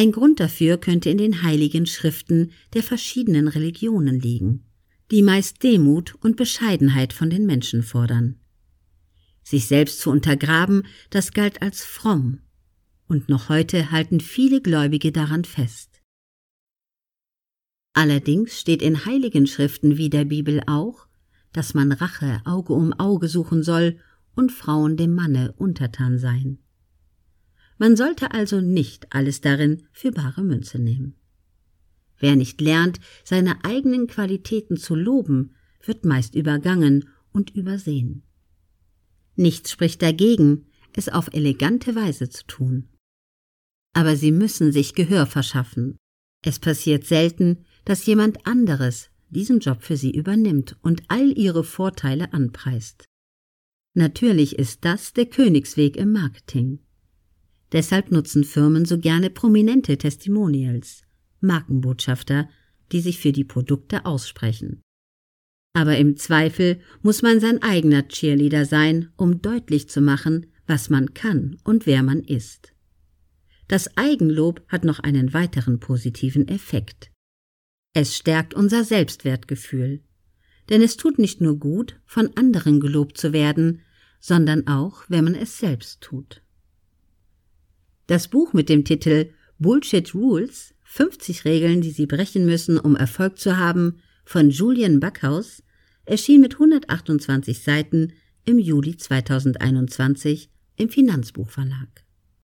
Ein Grund dafür könnte in den heiligen Schriften der verschiedenen Religionen liegen, die meist Demut und Bescheidenheit von den Menschen fordern. Sich selbst zu untergraben, das galt als fromm, und noch heute halten viele Gläubige daran fest. Allerdings steht in heiligen Schriften wie der Bibel auch, dass man Rache Auge um Auge suchen soll und Frauen dem Manne untertan seien. Man sollte also nicht alles darin für bare Münze nehmen. Wer nicht lernt, seine eigenen Qualitäten zu loben, wird meist übergangen und übersehen. Nichts spricht dagegen, es auf elegante Weise zu tun. Aber Sie müssen sich Gehör verschaffen. Es passiert selten, dass jemand anderes diesen Job für Sie übernimmt und all Ihre Vorteile anpreist. Natürlich ist das der Königsweg im Marketing. Deshalb nutzen Firmen so gerne prominente Testimonials, Markenbotschafter, die sich für die Produkte aussprechen. Aber im Zweifel muss man sein eigener Cheerleader sein, um deutlich zu machen, was man kann und wer man ist. Das Eigenlob hat noch einen weiteren positiven Effekt. Es stärkt unser Selbstwertgefühl. Denn es tut nicht nur gut, von anderen gelobt zu werden, sondern auch, wenn man es selbst tut. Das Buch mit dem Titel Bullshit Rules 50 Regeln, die Sie brechen müssen, um Erfolg zu haben, von Julian Backhaus, erschien mit 128 Seiten im Juli 2021 im Finanzbuchverlag.